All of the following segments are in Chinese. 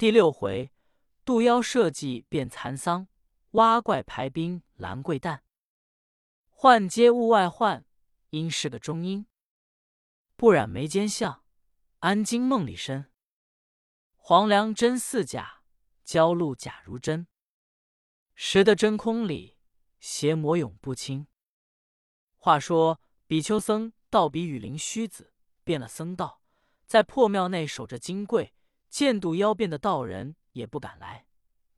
第六回，渡妖设计变蚕桑，挖怪排兵拦桂旦。幻皆物外幻，因是个中阴。不染眉间相，安惊梦里身。黄粱真似假，焦露假如真。识得真空里，邪魔永不清。话说比丘僧道比雨林虚子变了僧道，在破庙内守着金柜。见度妖变的道人也不敢来，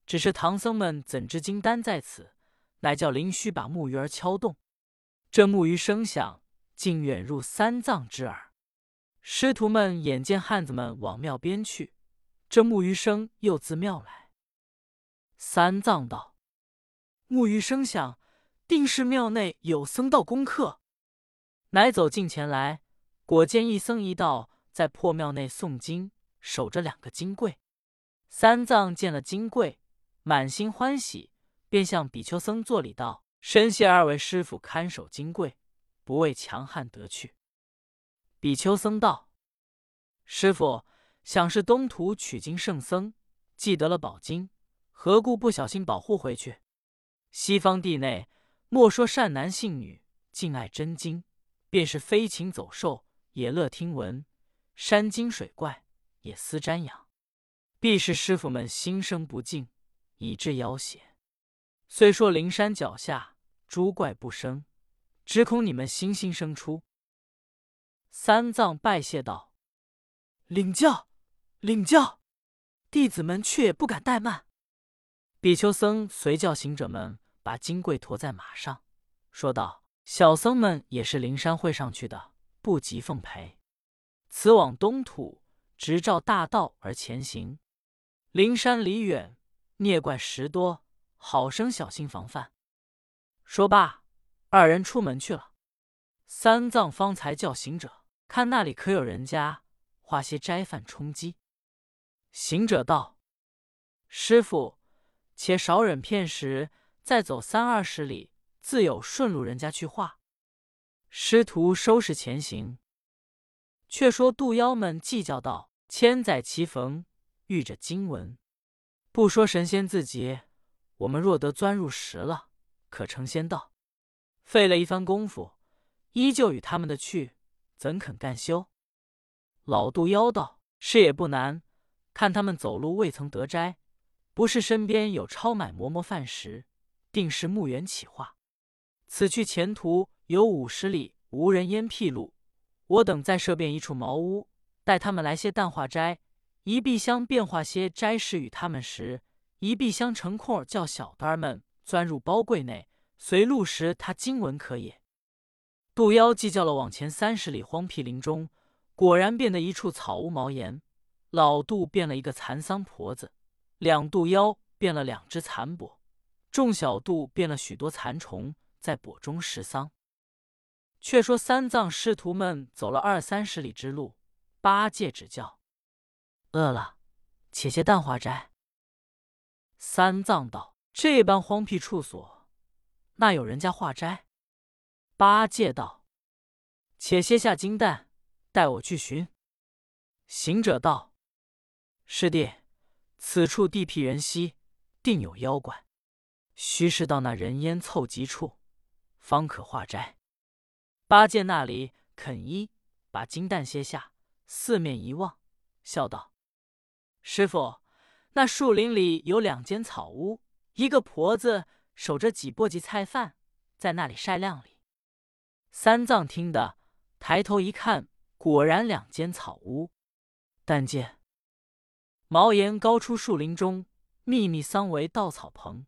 只是唐僧们怎知金丹在此？乃叫灵虚把木鱼儿敲动。这木鱼声响，竟远入三藏之耳。师徒们眼见汉子们往庙边去，这木鱼声又自庙来。三藏道：“木鱼声响，定是庙内有僧道功课。”乃走近前来，果见一僧一道在破庙内诵经。守着两个金柜，三藏见了金柜，满心欢喜，便向比丘僧作礼道：“深谢二位师傅看守金柜，不畏强悍得去。”比丘僧道：“师傅想是东土取经圣僧，既得了宝经，何故不小心保护回去？西方地内，莫说善男信女，敬爱真经，便是飞禽走兽，也乐听闻山精水怪。”也思瞻仰，必是师傅们心生不敬，以致妖邪。虽说灵山脚下诸怪不生，只恐你们心心生出。三藏拜谢道：“领教，领教。弟子们却也不敢怠慢。”比丘僧随叫行者们把金柜驮在马上，说道：“小僧们也是灵山会上去的，不急奉陪。此往东土。”直照大道而前行，灵山离远，孽怪时多，好生小心防范。说罢，二人出门去了。三藏方才叫行者看那里可有人家，画些斋饭充饥。行者道：“师傅，且少忍片时，再走三二十里，自有顺路人家去化。”师徒收拾前行。却说渡妖们计较道。千载奇逢，遇着经文，不说神仙自劫，我们若得钻入石了，可成仙道。费了一番功夫，依旧与他们的去，怎肯干休？老杜妖道：“是也不难，看他们走路未曾得斋，不是身边有超买馍馍饭食，定是墓园起化。此去前途有五十里无人烟僻路，我等再设便一处茅屋。”待他们来些淡化斋，一壁香变化些斋食与他们食，一壁香成空儿叫小单儿们钻入包柜内，随路时他经文可也。渡妖计较了往前三十里荒僻林中，果然变得一处草屋茅檐。老杜变了一个蚕桑婆子，两杜妖变了两只蚕帛，众小杜变了许多蚕虫，在帛中食桑。却说三藏师徒们走了二三十里之路。八戒指教：“饿了，且歇蛋化斋。”三藏道：“这般荒僻处所，那有人家化斋？”八戒道：“且歇下金蛋，带我去寻。”行者道：“师弟，此处地僻人稀，定有妖怪，须是到那人烟凑集处，方可化斋。”八戒那里肯依，把金蛋歇下。四面一望，笑道：“师傅，那树林里有两间草屋，一个婆子守着几簸箕菜饭，在那里晒晾里。”三藏听得，抬头一看，果然两间草屋。但见茅檐高出树林中，密密桑为稻草棚。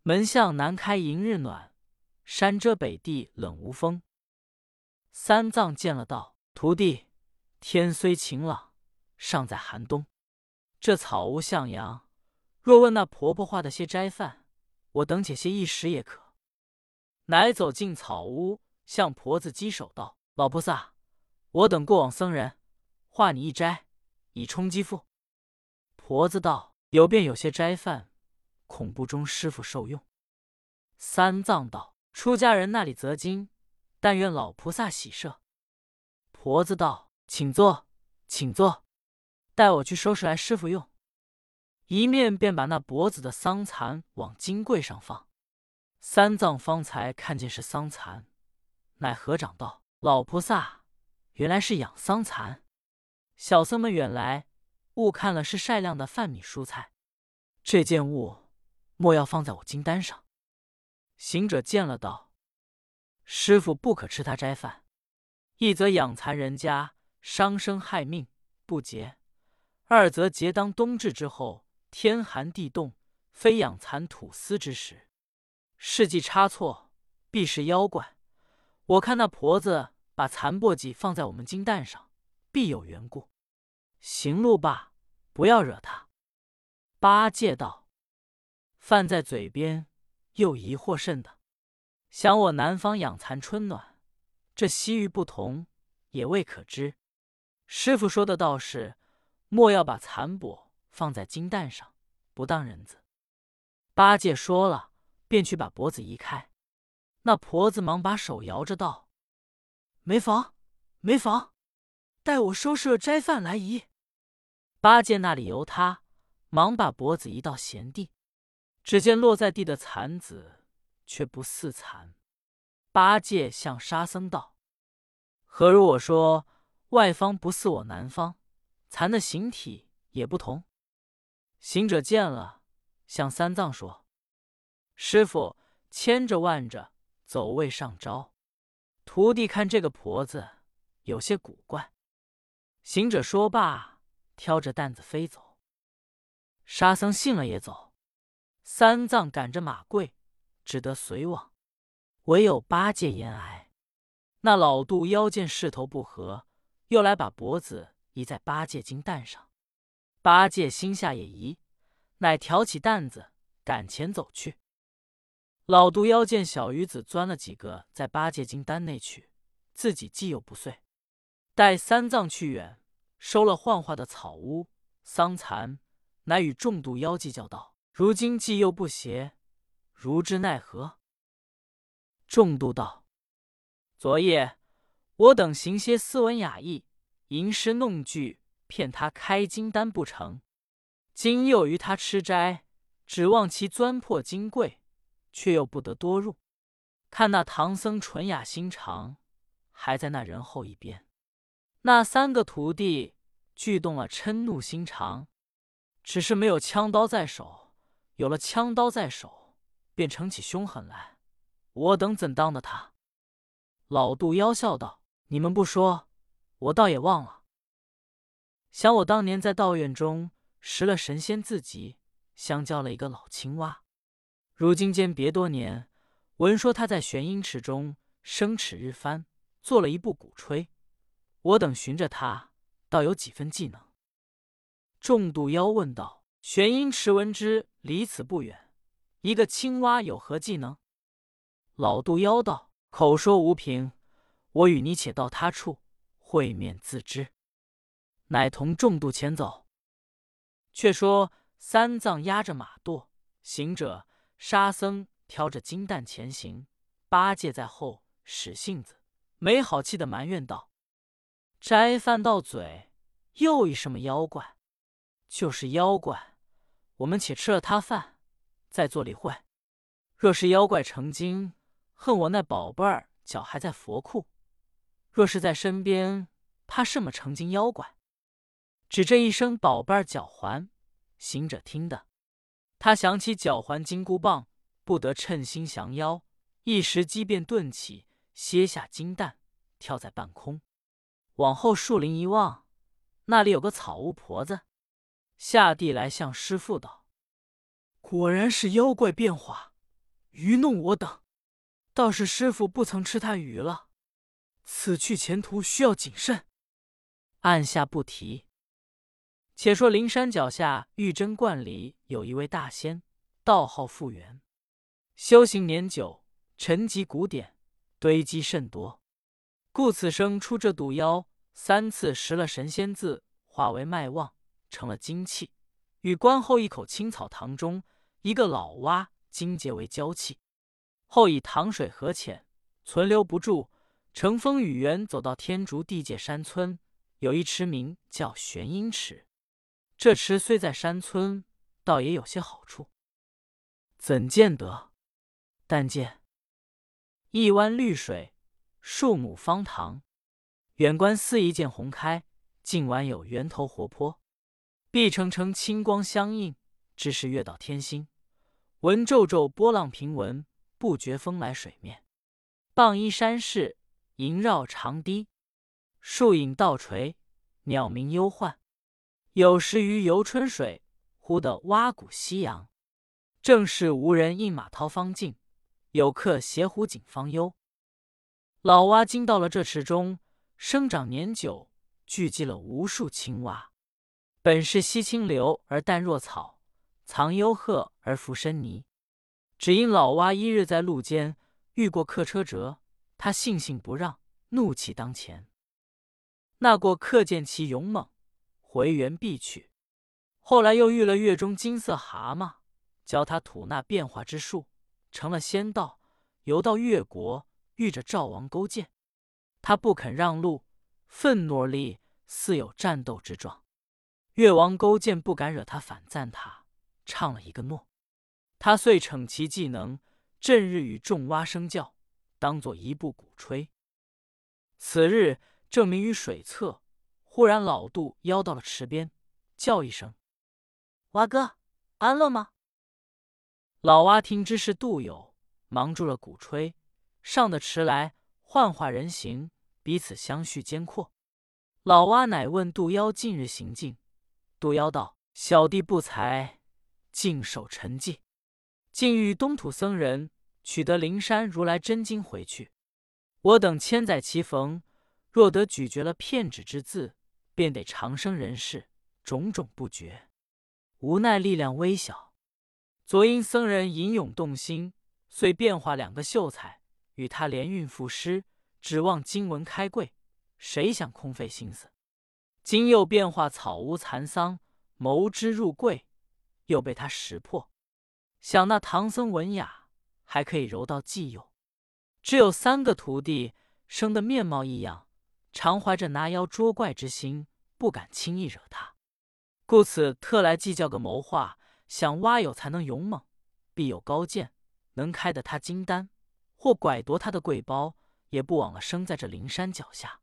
门向南开迎日暖，山遮北地冷无风。三藏见了道：“徒弟。”天虽晴朗，尚在寒冬。这草屋向阳，若问那婆婆画的些斋饭，我等且些一时也可。乃走进草屋，向婆子稽首道：“老菩萨，我等过往僧人，画你一斋，以充饥腹。”婆子道：“有便有些斋饭，恐不中师傅受用。”三藏道：“出家人那里择经，但愿老菩萨喜赦。”婆子道。请坐，请坐，待我去收拾来师傅用。一面便把那脖子的桑蚕往金柜上放。三藏方才看见是桑蚕，乃合掌道：“老菩萨，原来是养桑蚕。小僧们远来，误看了是晒晾的饭米蔬菜。这件物莫要放在我金丹上。”行者见了道：“师傅不可吃他斋饭，一则养蚕人家伤生害命，不洁；二则节当冬至之后。”天寒地冻，非养蚕吐丝之时。事迹差错，必是妖怪。我看那婆子把蚕簸箕放在我们金蛋上，必有缘故。行路吧，不要惹他。八戒道：“饭在嘴边，又疑惑甚的。想我南方养蚕春暖，这西域不同，也未可知。师傅说的倒是，莫要把残帛。”放在金蛋上，不当人子。八戒说了，便去把脖子移开。那婆子忙把手摇着道：“没房，没房，待我收拾了斋饭来移。”八戒那里由他，忙把脖子移到闲地。只见落在地的蚕子，却不似蚕。八戒向沙僧道：“何如我说，外方不似我南方，蚕的形体也不同。”行者见了，向三藏说：“师傅千着万着，走位上招。徒弟看这个婆子有些古怪。”行者说罢，挑着担子飞走。沙僧信了也走，三藏赶着马贵，只得随往。唯有八戒言哀。那老杜腰见势头不合，又来把脖子移在八戒金蛋上。八戒心下也疑，乃挑起担子赶前走去。老毒妖见小鱼子钻了几个在八戒金丹内去，自己既又不遂。待三藏去远，收了幻化的草屋桑蚕，乃与众度妖计较道：“如今既又不邪，如之奈何？”众度道：“昨夜我等行些斯文雅意，吟诗弄句。”骗他开金丹不成，今又于他吃斋，指望其钻破金柜，却又不得多入。看那唐僧纯雅心肠，还在那人后一边。那三个徒弟俱动了嗔怒心肠，只是没有枪刀在手。有了枪刀在手，便逞起凶狠来。我等怎当的他？老杜妖笑道：“你们不说，我倒也忘了。”想我当年在道院中识了神仙自己，相交了一个老青蛙。如今间别多年，闻说他在玄阴池中生齿日翻，做了一部鼓吹。我等寻着他，倒有几分技能。众度妖问道：“玄阴池闻之离此不远，一个青蛙有何技能？”老度妖道：“口说无凭，我与你且到他处会面自知。”乃同众度前走。却说三藏压着马垛，行者、沙僧挑着金担前行，八戒在后使性子，没好气的埋怨道：“斋饭到嘴，又一什么妖怪？就是妖怪，我们且吃了他饭，再做理会。若是妖怪成精，恨我那宝贝儿脚还在佛库；若是在身边，怕什么成精妖怪？”只这一声“宝贝儿脚环”，行者听的，他想起脚环金箍棒，不得称心降妖，一时机变顿起，歇下金蛋，跳在半空，往后树林一望，那里有个草屋婆子，下地来向师傅道：“果然是妖怪变化，愚弄我等。倒是师傅不曾吃他鱼了，此去前途需要谨慎。”按下不提。且说灵山脚下玉真观里有一位大仙，道号复原，修行年久，沉积古典，堆积甚多，故此生出这毒妖。三次食了神仙字，化为脉旺，成了精气，与观后一口青草塘中一个老蛙精结为交气。后以塘水河浅，存留不住，乘风雨源走到天竺地界山村，有一池名叫玄阴池。这池虽在山村，倒也有些好处。怎见得？但见一湾绿水，数亩方塘，远观似一见红开，近玩有源头活泼，碧澄澄，清光相映，只是月到天心。闻皱皱波浪平纹，不觉风来水面。傍依山势，萦绕长堤，树影倒垂，鸟鸣幽唤。有时于游春水，忽得蛙鼓夕阳。正是无人应马涛方静，有客携壶景方幽。老蛙今到了这池中，生长年久，聚集了无数青蛙。本是溪清流而淡若草，藏幽壑而浮深泥。只因老蛙一日在路间遇过客车辙，他悻悻不让，怒气当前。那过客见其勇猛，回原避去。后来又遇了月中金色蛤蟆。教他吐纳变化之术，成了仙道，游到越国，遇着赵王勾践，他不肯让路，愤怒而立，似有战斗之状。越王勾践不敢惹他反赞他，唱了一个诺。他遂逞其技能，正日与众蛙声叫，当作一部鼓吹。此日正明于水侧，忽然老杜邀到了池边，叫一声：“蛙哥，安乐吗？”老蛙听知是杜友，忙住了鼓吹，上的池来，幻化人形，彼此相续间阔。老蛙乃问杜妖近日行径，杜妖道：“小弟不才，尽守沉寂，竟遇东土僧人，取得灵山如来真经回去。我等千载其逢，若得咀嚼了片纸之字，便得长生人世，种种不绝。无奈力量微小。”昨因僧人吟咏动心，遂变化两个秀才与他联运赋诗，指望经文开柜。谁想空费心思，今又变化草屋残桑，谋之入柜，又被他识破。想那唐僧文雅，还可以柔道技友，只有三个徒弟生得面貌异样，常怀着拿妖捉怪之心，不敢轻易惹他，故此特来计较个谋划。想蛙友才能勇猛，必有高见，能开得他金丹，或拐夺他的贵包，也不枉了生在这灵山脚下。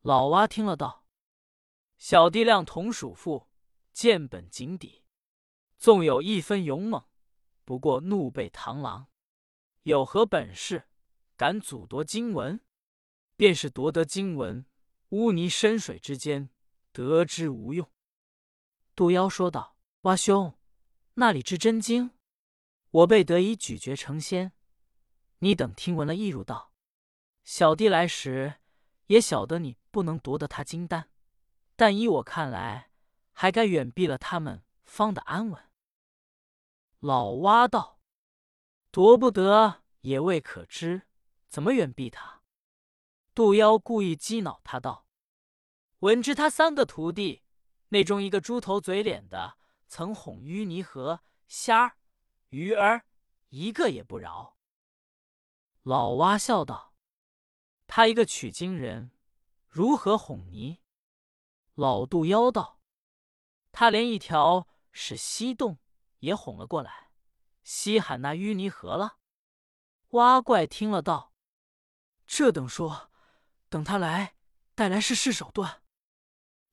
老蛙听了道：“小弟谅同属父，见本井底，纵有一分勇猛，不过怒背螳螂。有何本事，敢阻夺经文？便是夺得经文，污泥深水之间，得之无用。”杜妖说道。蛙兄，那里之真经？我辈得以咀嚼成仙。你等听闻了，亦入道。小弟来时也晓得你不能夺得他金丹，但依我看来，还该远避了他们，方得安稳。老蛙道：“夺不得也未可知，怎么远避他？”杜妖故意激恼他道：“闻知他三个徒弟，内中一个猪头嘴脸的。”曾哄淤泥和虾儿、鱼儿，一个也不饶。老蛙笑道：“他一个取经人，如何哄泥？”老杜妖道：“他连一条是西洞也哄了过来，稀罕那淤泥河了。”蛙怪听了道：“这等说，等他来，带来是试手段。”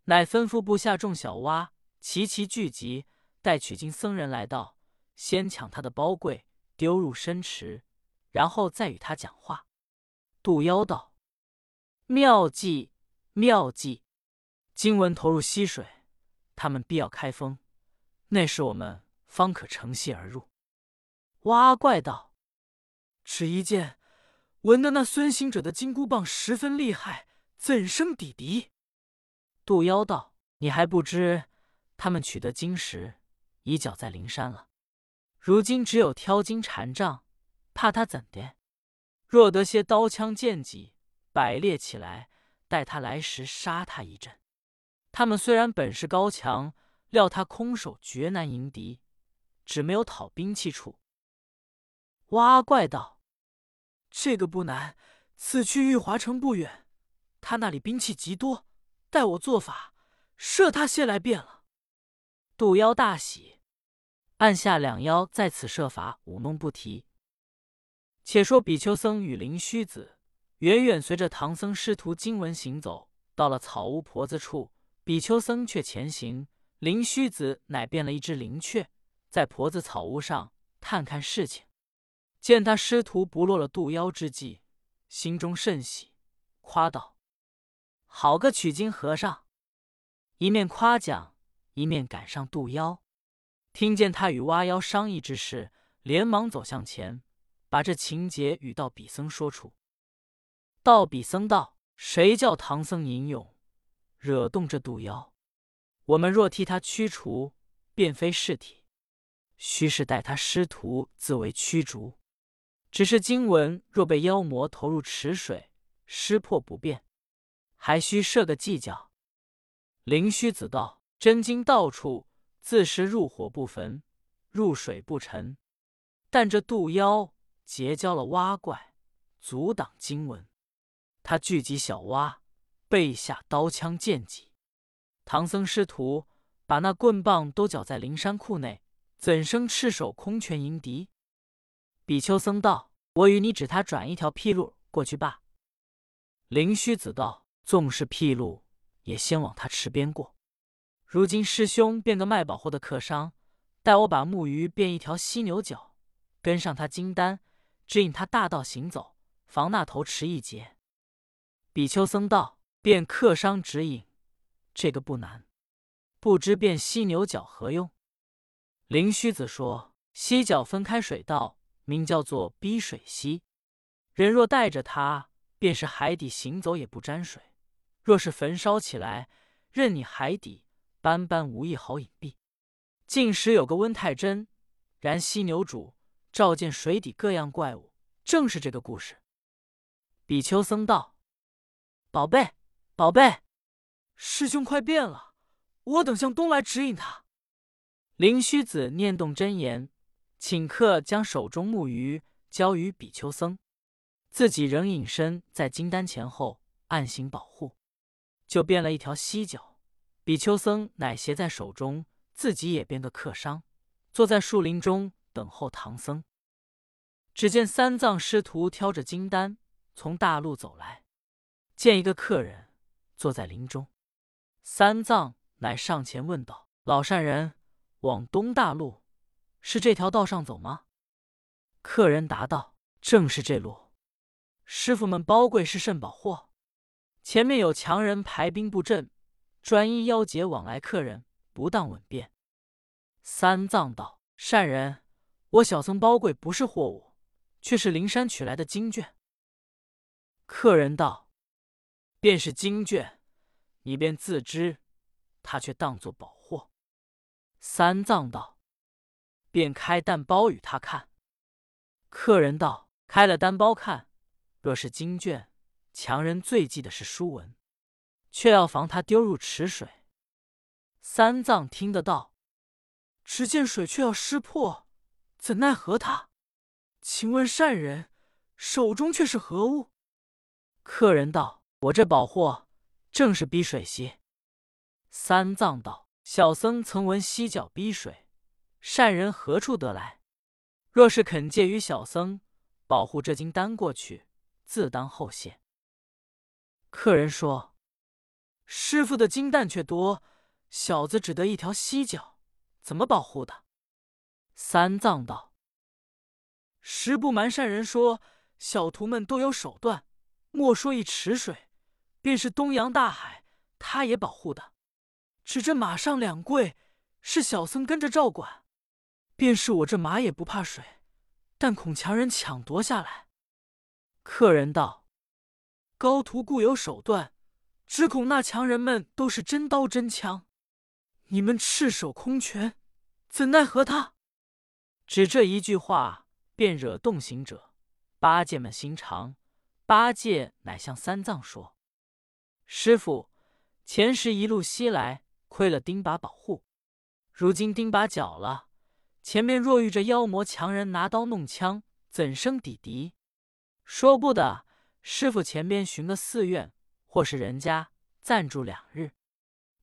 乃吩咐部下众小蛙。齐齐聚集，待取经僧人来到，先抢他的包柜，丢入深池，然后再与他讲话。杜妖道：“妙计，妙计！经文投入溪水，他们必要开封，那时我们方可乘隙而入。”哇怪道：“只一见，闻得那孙行者的金箍棒十分厉害，怎生抵敌？”杜妖道：“你还不知。”他们取得金石，已缴在灵山了。如今只有挑金禅杖，怕他怎的？若得些刀枪剑戟摆列起来，待他来时杀他一阵。他们虽然本事高强，料他空手绝难迎敌，只没有讨兵器处。哇怪道：“这个不难，此去玉华城不远，他那里兵器极多，待我做法射他些来便了。”杜妖大喜，按下两妖在此设法舞弄不提。且说比丘僧与灵虚子远远随着唐僧师徒经文行走，到了草屋婆子处，比丘僧却前行，灵虚子乃变了一只灵雀，在婆子草屋上探看事情。见他师徒不落了渡妖之计，心中甚喜，夸道：“好个取经和尚！”一面夸奖，一面赶上渡妖。听见他与蛙妖商议之事，连忙走向前，把这情节与道比僧说出。道比僧道：“谁叫唐僧吟咏，惹动这渡妖？我们若替他驱除，便非是体；须是待他师徒自为驱逐。”只是经文若被妖魔投入池水，失破不便，还需设个计较。灵虚子道：“真经到处自是入火不焚，入水不沉。但这渡妖结交了蛙怪，阻挡经文。他聚集小蛙，背下刀枪剑戟。唐僧师徒把那棍棒都缴在灵山库内，怎生赤手空拳迎敌？”比丘僧道：“我与你指他转一条僻路过去罢。”灵虚子道：“纵是僻路，也先往他池边过。如今师兄变个卖宝货的客商，待我把木鱼变一条犀牛角，跟上他金丹，指引他大道行走，防那头池一劫。”比丘僧道：“变客商指引，这个不难，不知变犀牛角何用？”灵虚子说：“犀角分开水道。”名叫做逼水溪，人若带着它，便是海底行走也不沾水；若是焚烧起来，任你海底斑斑无一毫隐蔽。近时有个温太真燃犀牛主，照见水底各样怪物，正是这个故事。比丘僧道：“宝贝，宝贝，师兄快变了，我等向东来指引他。”灵虚子念动真言。请客将手中木鱼交于比丘僧，自己仍隐身在金丹前后，暗行保护，就变了一条犀角。比丘僧乃携在手中，自己也变个客商，坐在树林中等候唐僧。只见三藏师徒挑着金丹从大路走来，见一个客人坐在林中，三藏乃上前问道：“老善人，往东大路？”是这条道上走吗？客人答道：“正是这路。”师傅们包贵是甚宝货？前面有强人排兵布阵，专一妖劫往来客人，不当稳便。三藏道：“善人，我小僧包贵不是货物，却是灵山取来的经卷。”客人道：“便是经卷，你便自知，他却当作宝货。”三藏道。便开单包与他看。客人道：“开了单包看，若是经卷，强人最忌的是书文，却要防他丢入池水。”三藏听得道：“只见水却要湿破，怎奈何他？请问善人，手中却是何物？”客人道：“我这宝货正是逼水溪。”三藏道：“小僧曾闻犀角逼水。”善人何处得来？若是肯借于小僧保护这金丹过去，自当后谢。客人说：“师傅的金蛋却多，小子只得一条犀角，怎么保护的？”三藏道：“实不瞒善人说，小徒们都有手段，莫说一池水，便是东洋大海，他也保护的。只这马上两跪，是小僧跟着照管。”便是我这马也不怕水，但恐强人抢夺下来。客人道：“高徒固有手段，只恐那强人们都是真刀真枪，你们赤手空拳，怎奈何他？”只这一句话，便惹动行者。八戒们心肠，八戒乃向三藏说：“师傅，前时一路西来，亏了钉耙保护，如今钉耙缴了。”前面若遇着妖魔强人拿刀弄枪，怎生抵敌？说不得，师傅前边寻个寺院或是人家暂住两日，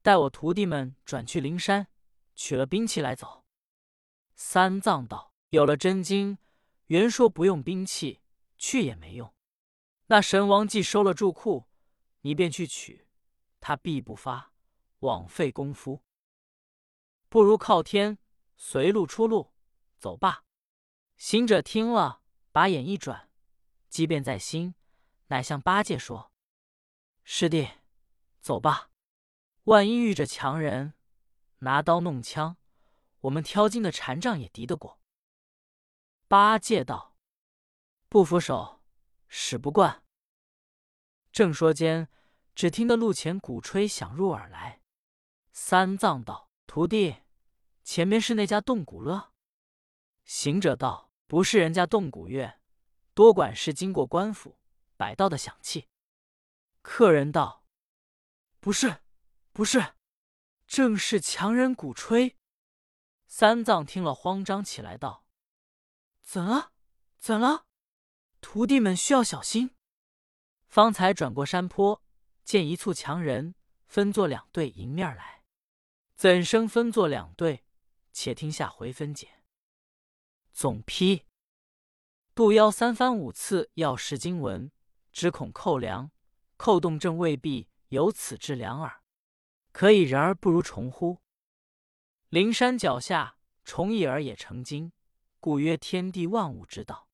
待我徒弟们转去灵山，取了兵器来走。”三藏道：“有了真经，原说不用兵器，去也没用。那神王既收了住库，你便去取，他必不发，枉费功夫。不如靠天，随路出路，走吧。”行者听了，把眼一转，即便在心，乃向八戒说：“师弟，走吧。万一遇着强人，拿刀弄枪。”我们挑金的禅杖也敌得过。八戒道：“不服手，使不惯。”正说间，只听得路前鼓吹响入耳来。三藏道：“徒弟，前面是那家动鼓乐？”行者道：“不是人家动鼓乐，多管是经过官府摆到的响器。”客人道：“不是，不是，正是强人鼓吹。”三藏听了，慌张起来，道：“怎了？怎了？徒弟们需要小心。”方才转过山坡，见一簇强人分作两队迎面来，怎生分作两队？且听下回分解。总批：渡妖三番五次要试经文，只恐寇粮，寇动正未必有此之良耳。可以人而不如虫乎？灵山脚下，虫蚁儿也成精，故曰天地万物之道。